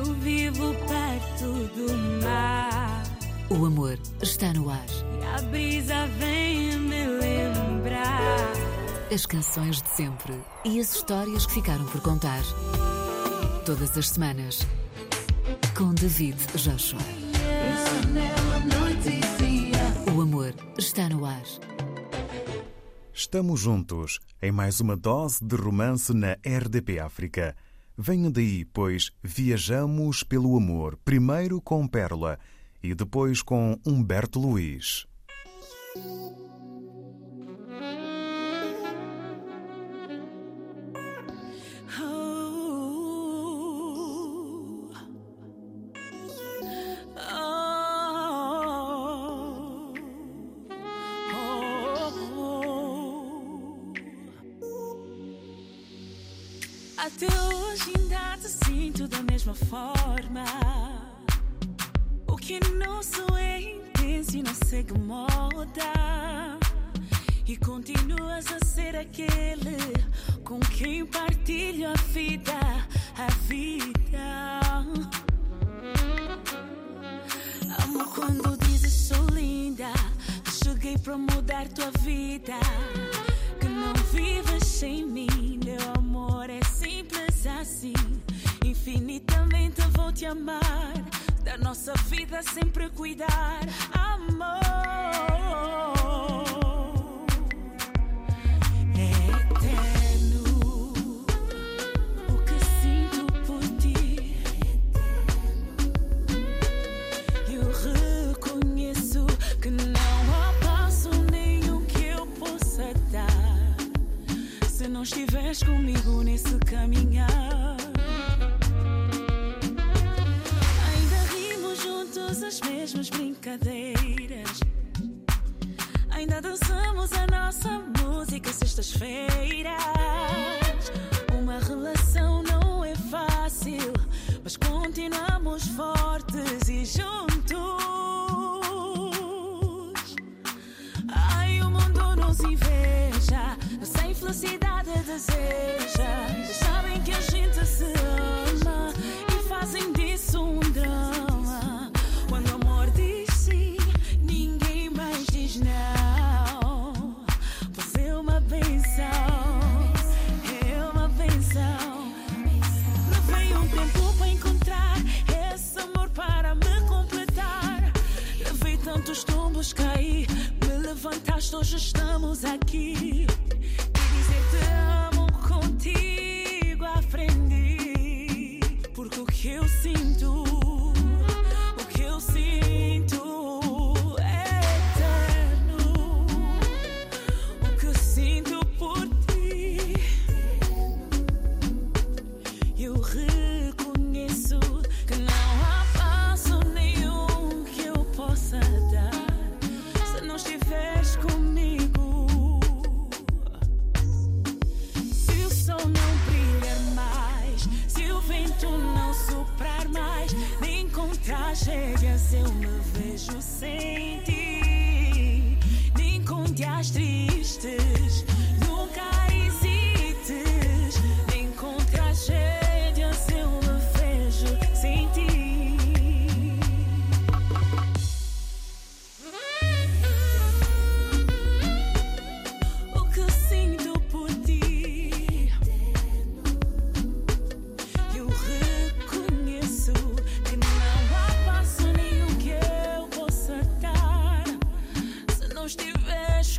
Eu vivo perto do mar. O amor está no ar. E a brisa vem me lembrar. As canções de sempre e as histórias que ficaram por contar. Todas as semanas. Com David Joshua. O amor está no ar. Estamos juntos em mais uma dose de romance na RDP África. Venham daí, pois viajamos pelo amor, primeiro com Pérola e depois com Humberto Luiz. Partilho a vida, a vida. Amo quando dizes sou linda. Cheguei para mudar tua vida. Que não vives sem mim. Meu amor é simples assim. Infinitamente vou te amar. Da nossa vida sempre cuidar. Amor. Não estiveres comigo nesse caminhar. Ainda rimos juntos as mesmas brincadeiras. Ainda dançamos a nossa música sextas-feiras. Uma relação não é fácil, mas continuamos fortes e juntos. Ai, o mundo nos inveja, felicidade deseja. Eles sabem que a gente se ama e fazem disso um drama. Quando o amor diz sim, ninguém mais diz não. Você é uma benção, é uma benção. Levei um tempo para encontrar esse amor para me completar. Levei tantos tombos, caí, me levantaste, hoje estamos aqui. Porque se não estiveres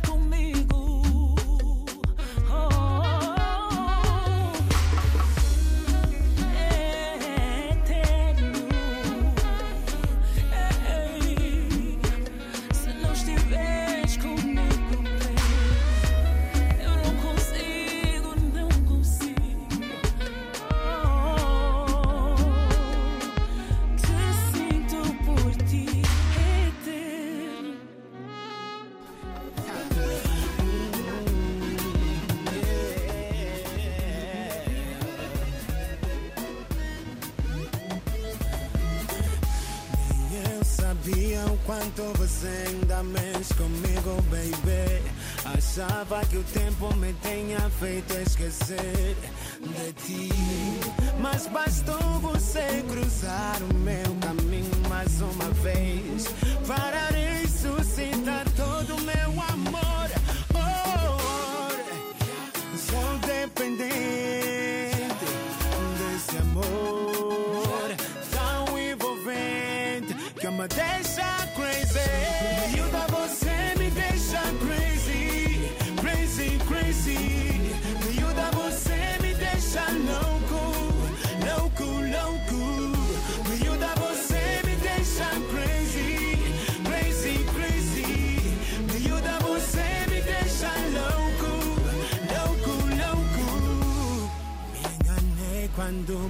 feito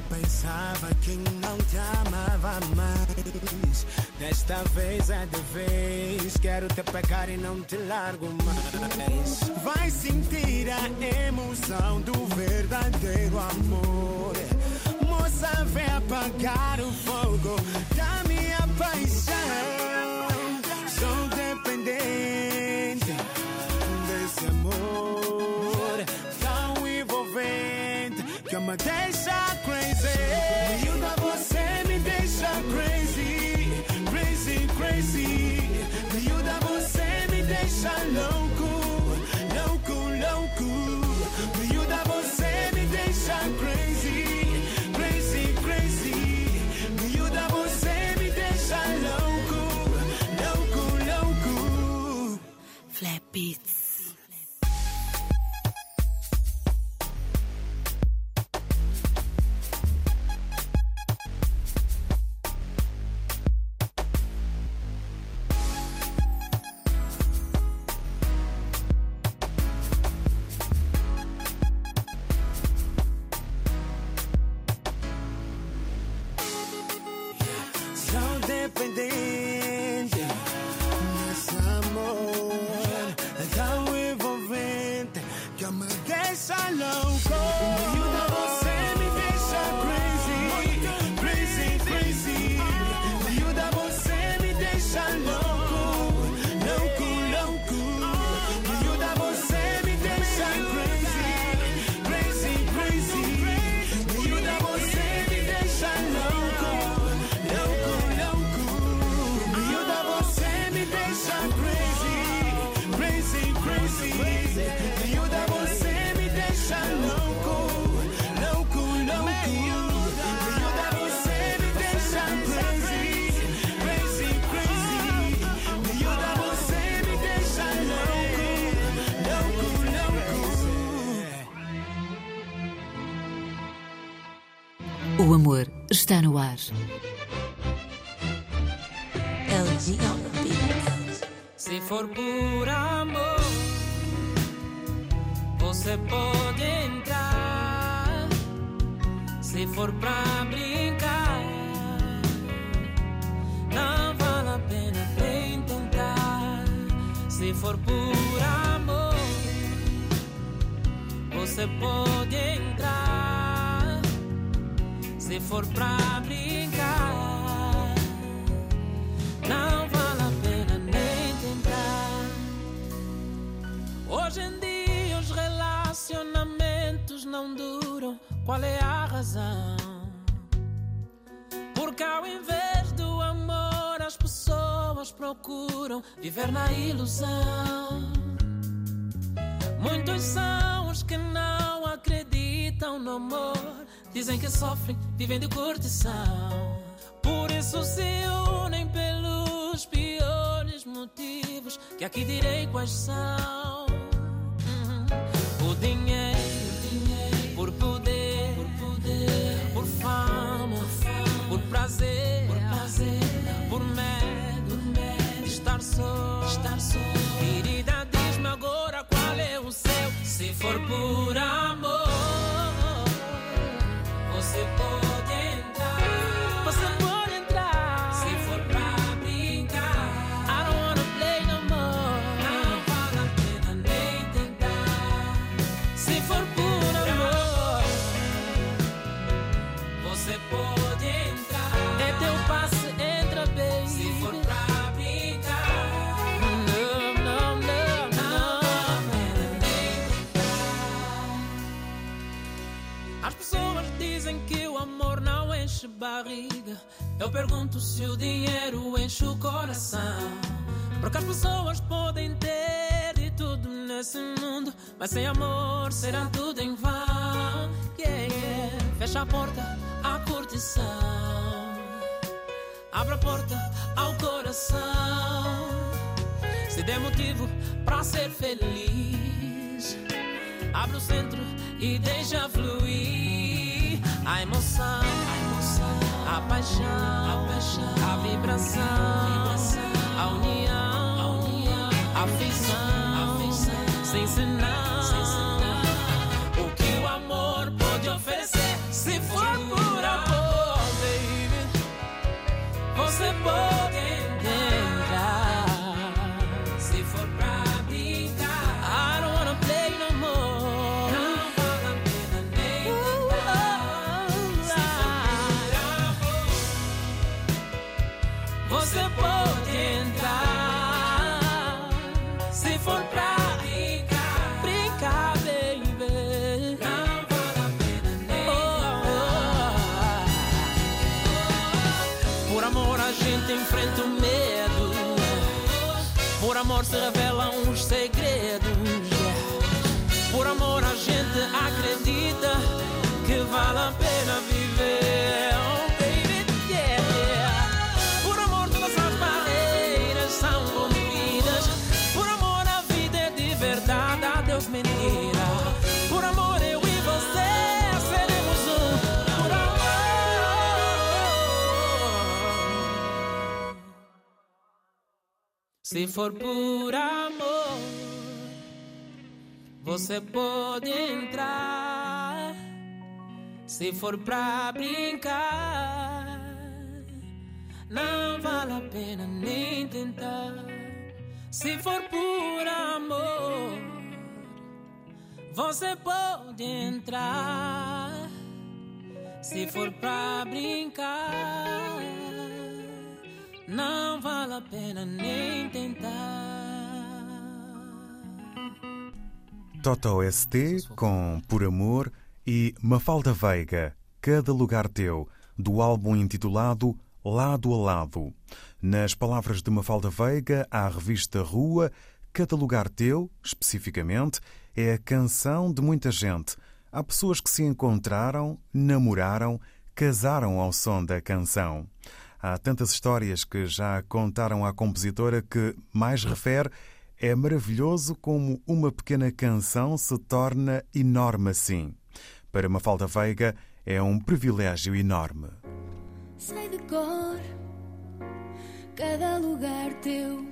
pensava que não te amava mais. Desta vez é de vez. Quero te pegar e não te largo mais. Vai sentir a emoção do verdadeiro amor. Moça, vem apagar o fogo da minha paixão. Sou dependente desse amor tão envolvente me deixa crazy. Miúda, você me deixa crazy, crazy, crazy. Miúda, você me deixa louco, louco, louco. Miúda, você me deixa crazy, crazy, crazy. Miúda, você me deixa louco, louco, louco. Flap Beats. Deixa louco. Está no ar. LG. Se for por amor, você pode entrar. Se for pra brincar, não vale a pena nem tentar. Se for por amor, você pode entrar. Se for pra brincar, não vale a pena nem tentar. Hoje em dia os relacionamentos não duram. Qual é a razão? Porque ao invés do amor as pessoas procuram viver na ilusão. Muitos são os que não acreditam no amor. Dizem que sofrem, vivem de curtição. Por isso se unem pelos piores motivos. Que aqui direi quais são. Uhum. O dinheiro, por poder, por fama, por prazer, por medo, de estar só, estar só. Querida, diz-me agora qual é o seu. Se for por amor, não. Não vale a pena nem tentar. enche barriga. Eu pergunto se o dinheiro enche o coração. Porque as pessoas podem ter de tudo nesse mundo, mas sem amor será tudo em vão. Yeah, yeah. Fecha a porta à curtição, abre a porta ao coração. Se der motivo para ser feliz, abre o centro e deixa fluir a emoção, a, emoção, a paixão, a, paixão, a vibração, a, vibração, a união, a, união, a a sem sinal. Que vale a pena viver. Oh, baby, yeah. Por amor todas as barreiras são rompidas. Por amor a vida é de verdade, a Deus mentira. Por amor eu e você seremos um. Por amor. Se for por amor, você pode entrar. Se for pra brincar, não vale a pena nem tentar. Se for por amor, você pode entrar. Se for pra brincar, não vale a pena nem tentar. Toto ST com Por Amor e Mafalda Veiga, Cada Lugar Teu, do álbum intitulado Lado a Lado. Nas palavras de Mafalda Veiga, à revista Rua, Cada Lugar Teu, especificamente, é a canção de muita gente. Há pessoas que se encontraram, namoraram, casaram ao som da canção. Há tantas histórias que já contaram à compositora que mais refere é maravilhoso como uma pequena canção se torna enorme assim. Para Mafalda Veiga é um privilégio enorme. Sei de cor cada lugar teu,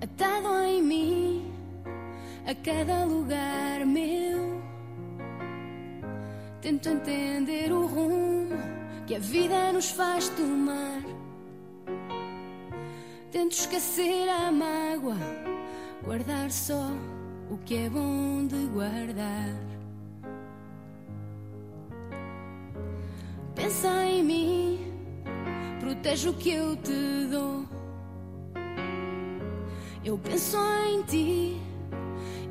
atado em mim a cada lugar meu. Tento entender o rumo que a vida nos faz tomar. Tento esquecer a mágoa, guardar só o que é bom de guardar. Pensa em mim, protege o que eu te dou. Eu penso em ti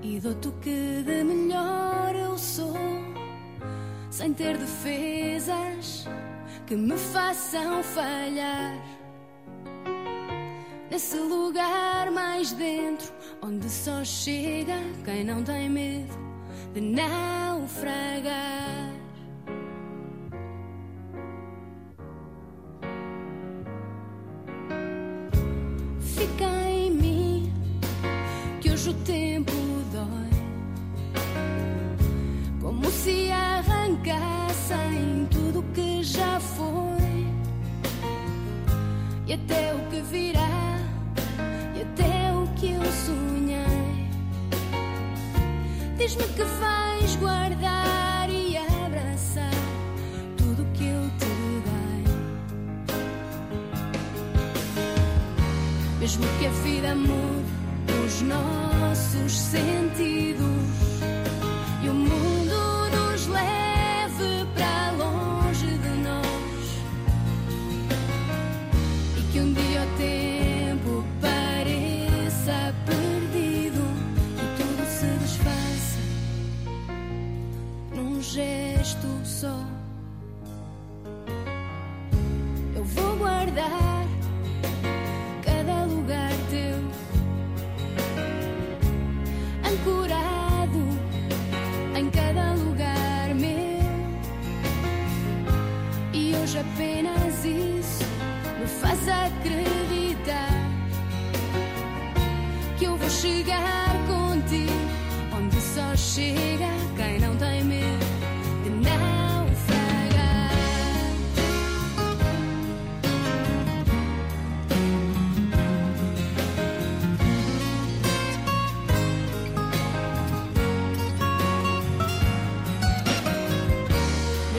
e dou-te o que de melhor eu sou, sem ter defesas que me façam falhar. Nesse lugar mais dentro, onde só chega quem não tem medo de naufragar. Fica em mim que hoje o tempo dói, como se arrancassem tudo que já foi e até Diz-me que vais guardar e abraçar tudo que eu te dei. Mesmo que a vida mude os nossos sentidos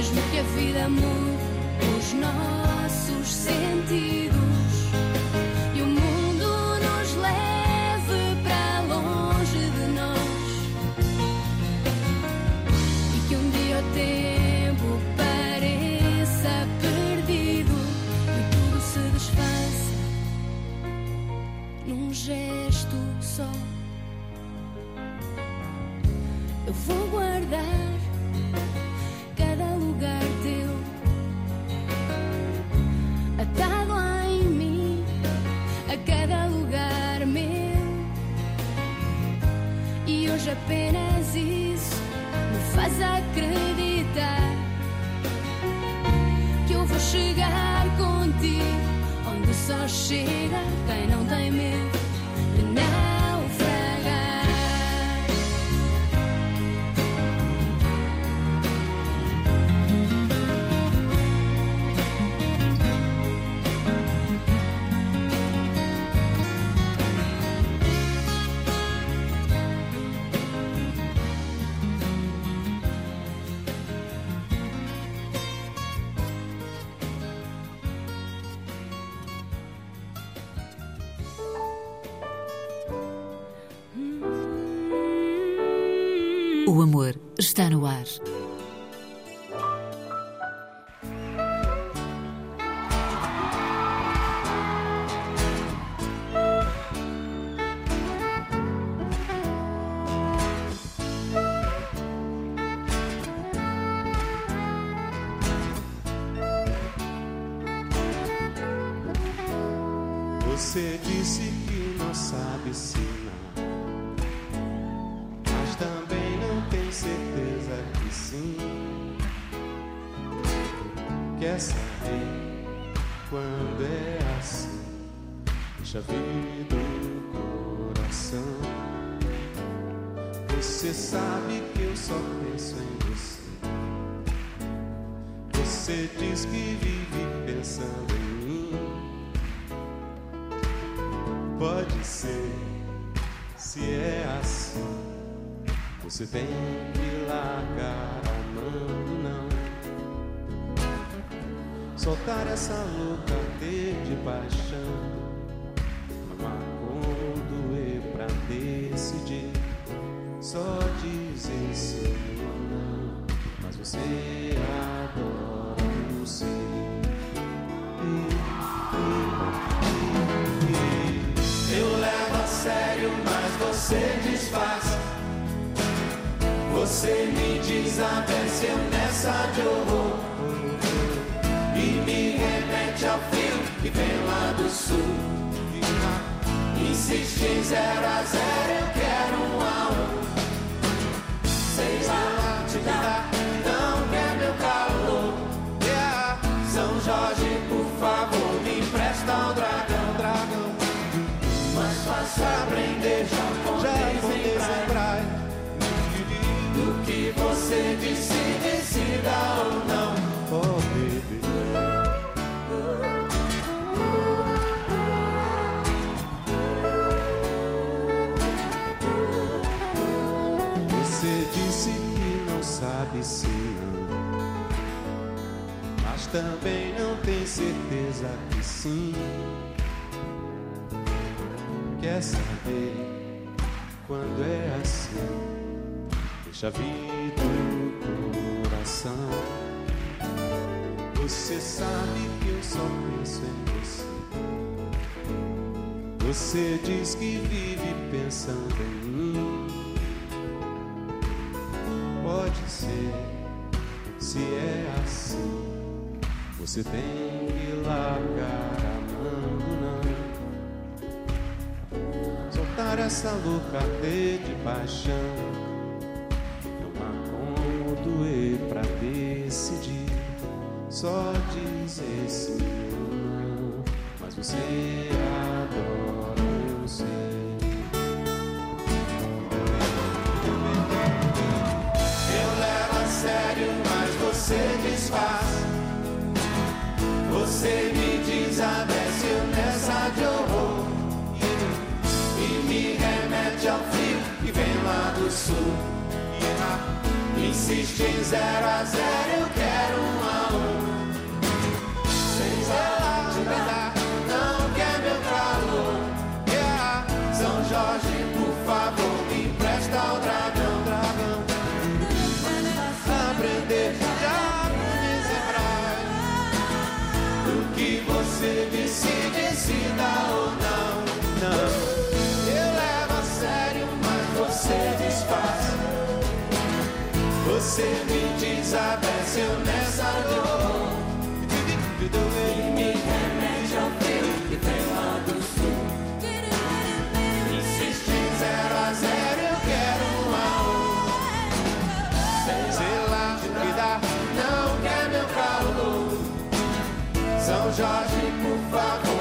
Mesmo que a vida mude os nossos sentidos e o mundo nos leve para longe de nós e que um dia o tempo pareça perdido e tudo se desfaça num gesto só. Eu vou guardar apenas isso me faz acreditar que eu vou chegar contigo. Onde só chega quem não tem medo amor está no ar. Você desfaz. Você me desapareceu nessa de horror. E me remete ao fio que vem lá do sul. Insiste zero a zero, eu quero um a um. Sei lá, te dá, também não tem certeza que sim quer saber quando é assim. Deixa vir do coração. Você sabe que eu só penso em você. Você diz que vive pensando em mim. Pode ser, se é assim, você tem que largar a mão, não. Soltar essa louca de paixão. Não acomodo como doer pra decidir. Só dizer sim ou não. Mas você. acha vem lá do sul. Insiste em zero a zero, eu quero eu nessa dor. E me remete ao frio que vem lá do sul. Insiste zero a zero, eu quero um a um. Sei lá o não quer meu calor. São Jorge, por favor,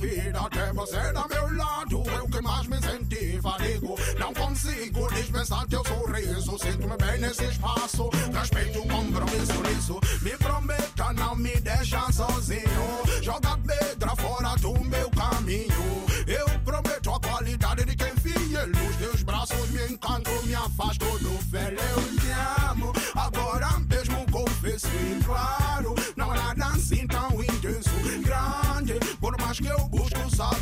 vida. Até você do meu lado, eu que mais me senti fadigo. Não consigo dispensar teu sorriso. Sinto-me bem nesse espaço. Respeito o compromisso nisso. Me prometa, não me deixa sozinho. Joga pedra fora do meu caminho. Eu prometo a qualidade de quem fiel. Nos teus braços me encanto, me afasto do fel. Eu te amo, agora mesmo confesso. E claro, não há nada assim tão intenso. Grande, por mais que eu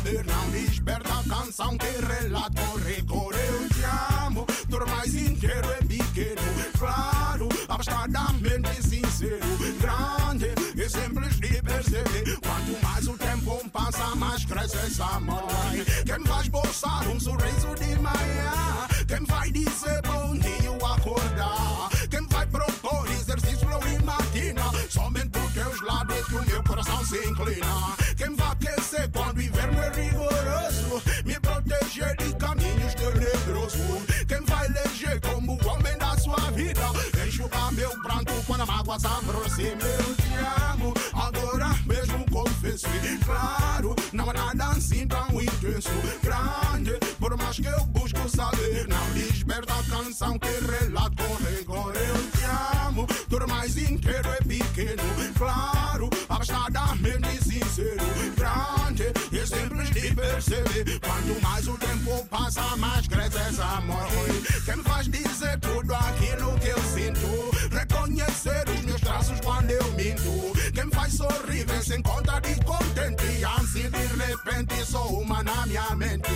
saber, não desperta a canção que relata o rigor. Eu te amo, por mais inteiro é pequeno. Claro, abastadamente sincero. Grande e simples de perceber. Quanto mais o tempo passa, mais cresce esse amor. Quem vai esboçar um sorriso de manhã? Quem vai dizer bom dia ao acordar? Quem vai propor exercício e matina? Somente por teus é que o meu coração se inclina. Quando a mágoa se aproxima. Eu te amo, agora mesmo confesso. Claro, não há nada assim tão intenso. Grande, por mais que eu busco saber, não desperta a canção que relata com rigor. Eu te amo, por mais inteiro é pequeno. Claro, abastadamente sincero. Grande e simples de perceber. Quanto mais o tempo passa, mais cresce esse amor. Quem faz dizer tudo aquilo que Sorrir vem sem conta de contente. Assim de repente sou uma na minha mente.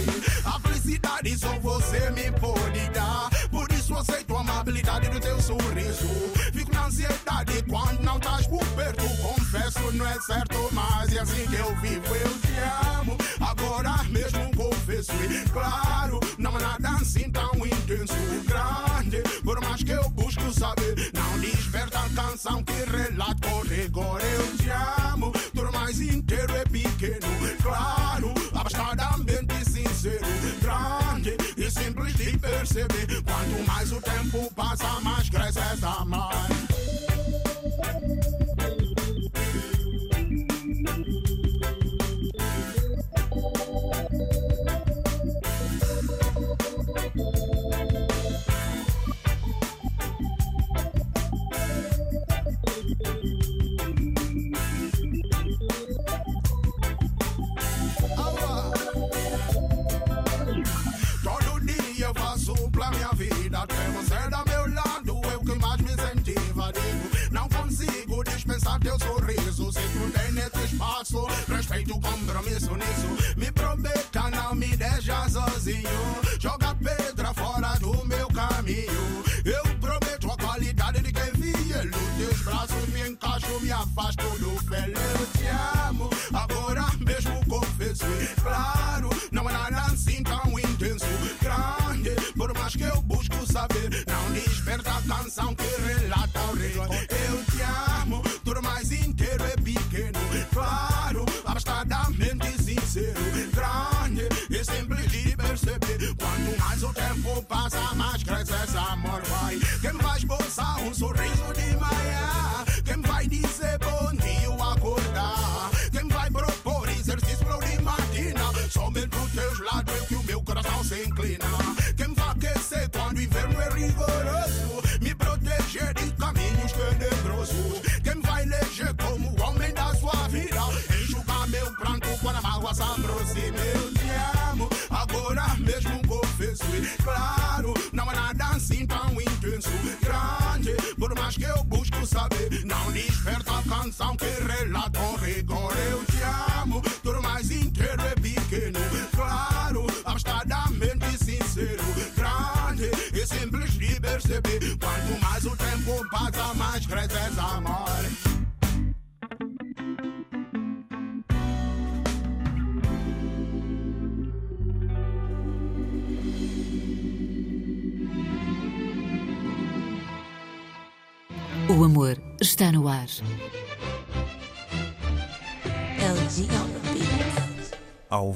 A felicidade só você me pode dar. Por isso aceito a amabilidade do teu sorriso. Fico na ansiedade quando não estás por perto. Confesso, não é certo, mas é assim que eu vivo. Eu te amo, agora mesmo confesso. E claro, não há nada assim tão intenso. Grande, por mais que eu busco saber, canção que relata com rigor. Eu te amo, por mais inteiro é pequeno. Claro, abastadamente sincero. Grande e simples de perceber. Quanto mais o tempo passa, mais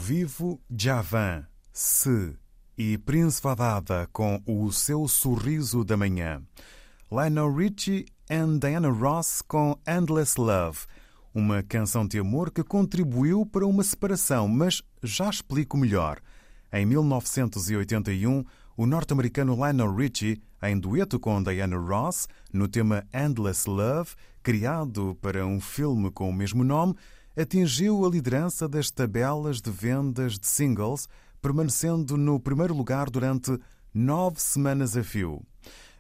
vivo, Javan, Se e Prince Fadada com o seu sorriso da manhã. Lionel Richie and Diana Ross com Endless Love, uma canção de amor que contribuiu para uma separação, mas já explico melhor. Em 1981, o norte-americano Lionel Richie, em dueto com Diana Ross, no tema Endless Love, criado para um filme com o mesmo nome, atingiu a liderança das tabelas de vendas de singles, permanecendo no primeiro lugar durante nove semanas a fio.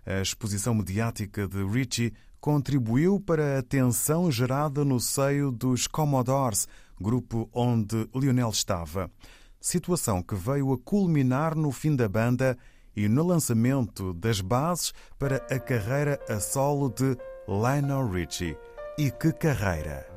A exposição mediática de Richie contribuiu para a atenção gerada no seio dos Commodores, grupo onde Lionel estava. Situação que veio a culminar no fim da banda e no lançamento das bases para a carreira a solo de Lionel Richie. E que carreira!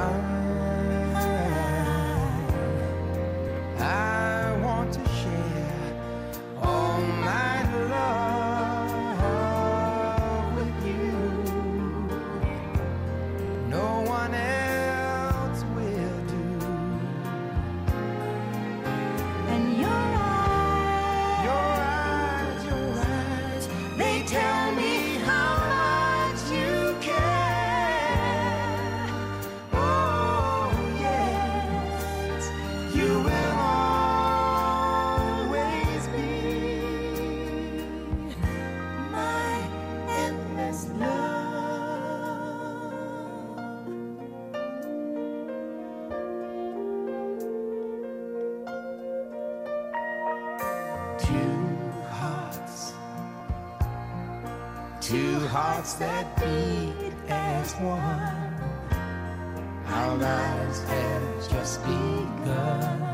And hearts that beat as one. Our lives have just begun.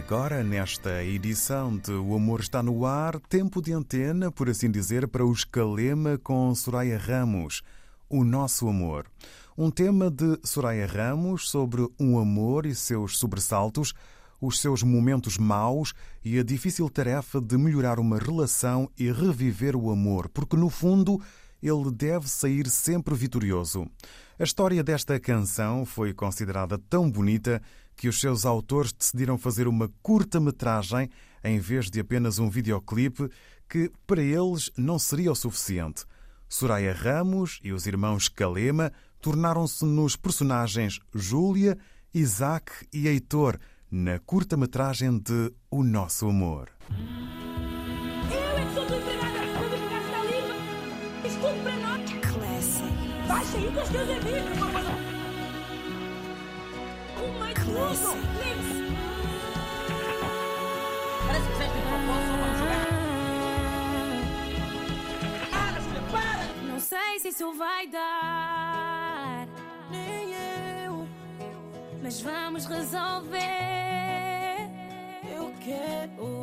agora, nesta edição de O Amor Está No Ar, tempo de antena, por assim dizer, para o Escalema com Soraya Ramos, O Nosso Amor. Um tema de Soraya Ramos sobre um amor e seus sobressaltos, os seus momentos maus e a difícil tarefa de melhorar uma relação e reviver o amor, porque no fundo ele deve sair sempre vitorioso. A história desta canção foi considerada tão bonita que os seus autores decidiram fazer uma curta-metragem em vez de apenas um videoclipe que, para eles, não seria o suficiente. Soraya Ramos e os irmãos Kalema tornaram-se nos personagens Júlia, Isaac e Heitor na curta-metragem de O Nosso Amor. Eu é que sou para nós. Classe. Com os teus amigos. Parece que jogar. Não sei se isso vai dar, nem eu, mas vamos resolver. Eu quero.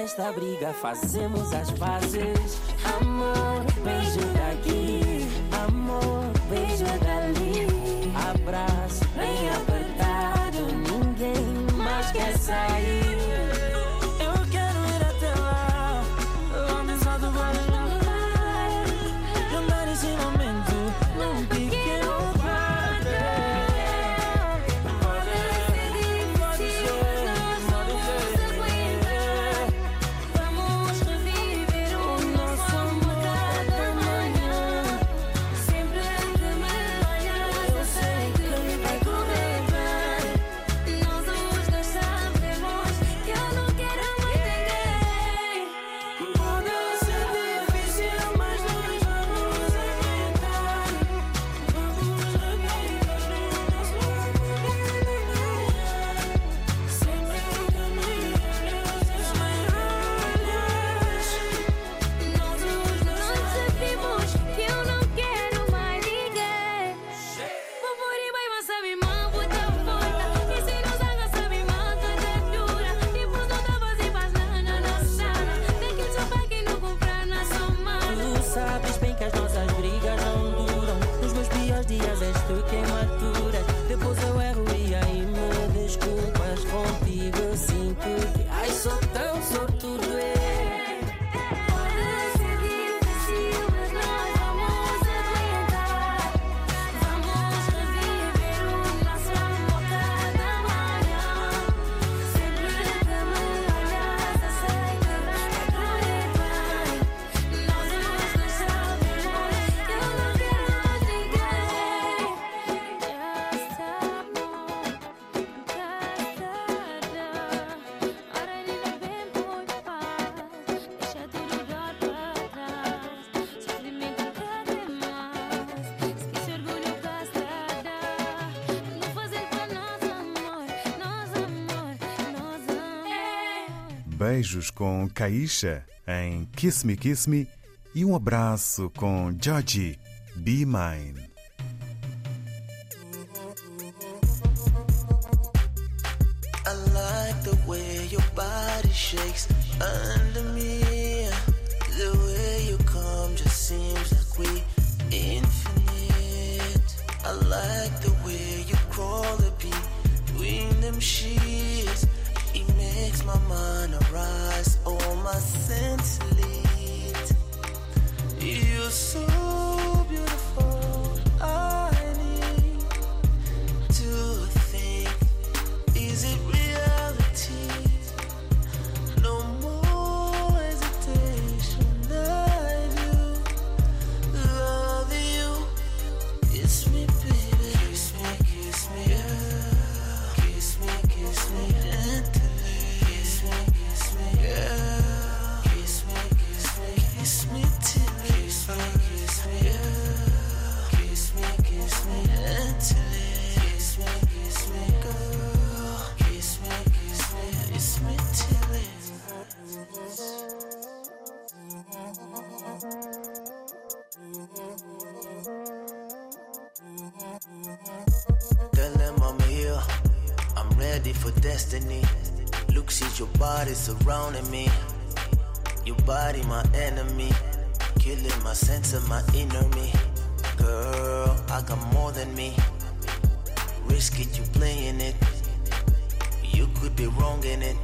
desta briga fazemos as pazes. Amor, beijo daqui. Amor, beijo dali. Abraço bem apertado. Ninguém mais quer sair. Beijos com Kaisha em Kiss Me Kiss Me e um abraço com Georgie Be Mine. I'm here. I'm ready for destiny. Look, see your body surrounding me. Your body, my enemy. Killing my sense of my inner me. Girl, I got more than me. Risk it, you playing it. You could be wrong in it.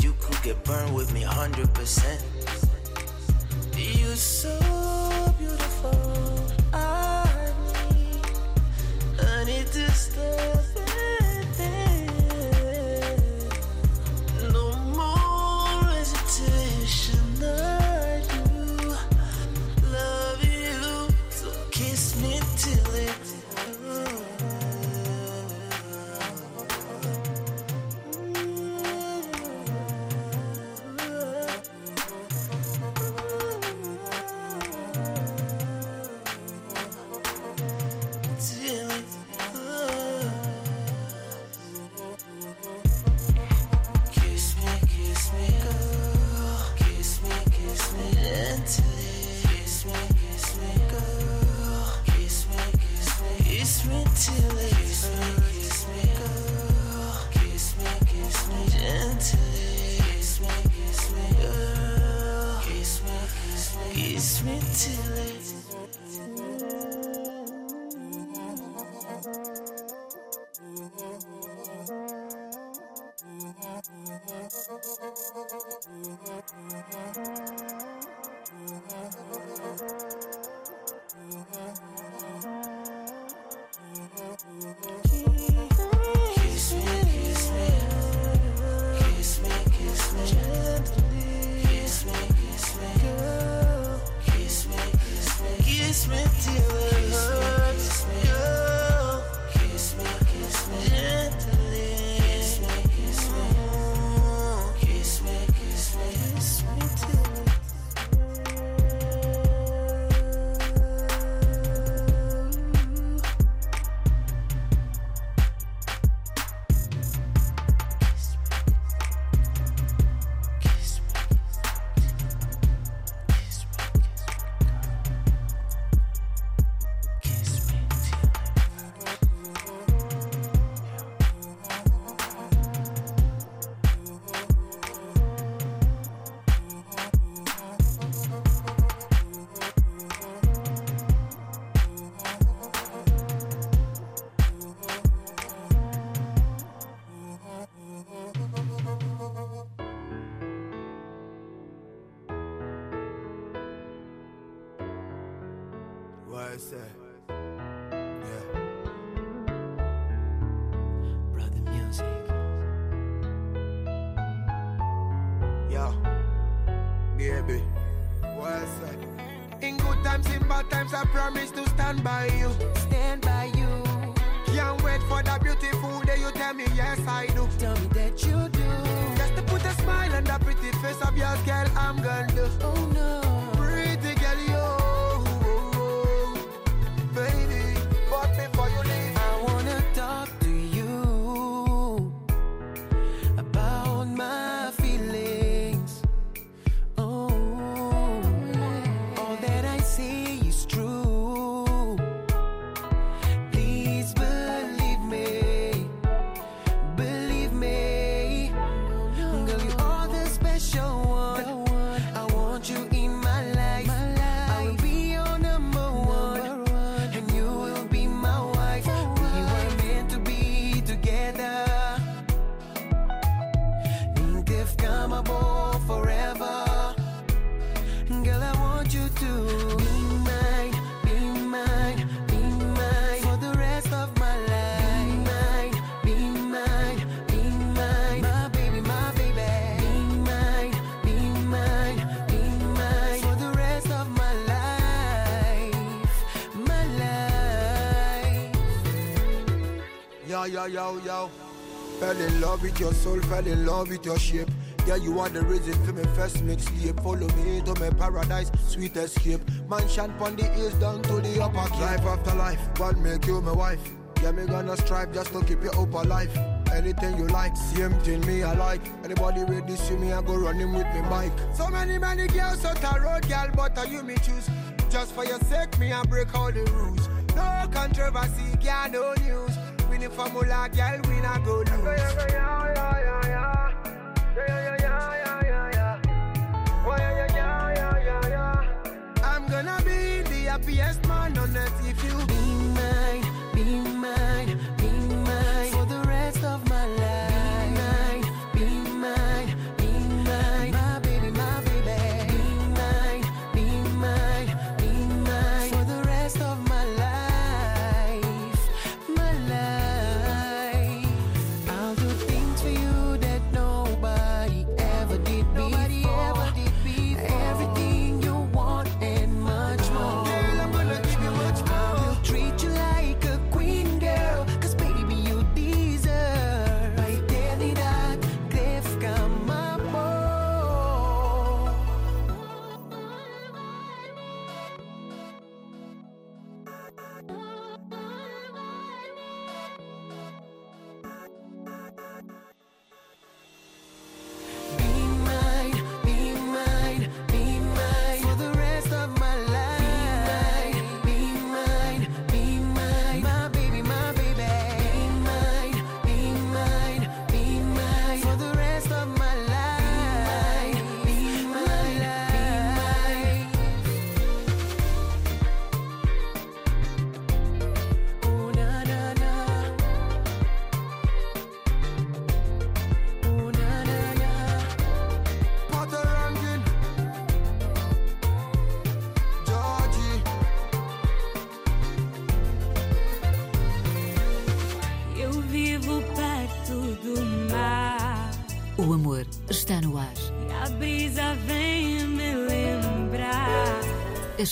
You could get burned with me 100% so me, kiss me till Yeah. Brother music. Yo. Baby. What is that? In good times, in bad times, I promise to stand by you. Stand by you. Can't wait for that beautiful day you tell me yes I do. Tell me that you do. Just to put a smile on the pretty face of yours, girl, I'm gonna do. Oh yo, yo, yo. Fell in love with your soul, fell in love with your shape. Yeah, you are the reason for me first mixtape. Follow me into my paradise, sweet escape. Mansion pon the hills down to the upper. Life after life, God make you my wife. Yeah, me gonna strive just to keep you up alive. Anything you like, same thing me I like. Anybody ready see me, I go running with me bike. So many, many girls out the road, girl, but are you me choose? Just for your sake, me I break all the rules. No controversy, girl, no news. Winning formula, girl, we not go lose. Yeah, yeah, yeah, yeah, yeah. Yeah, yeah, yeah, yeah, yeah, yeah. Oh, yeah, yeah, yeah, yeah, yeah, yeah. I'm gonna be the happiest man on earth if you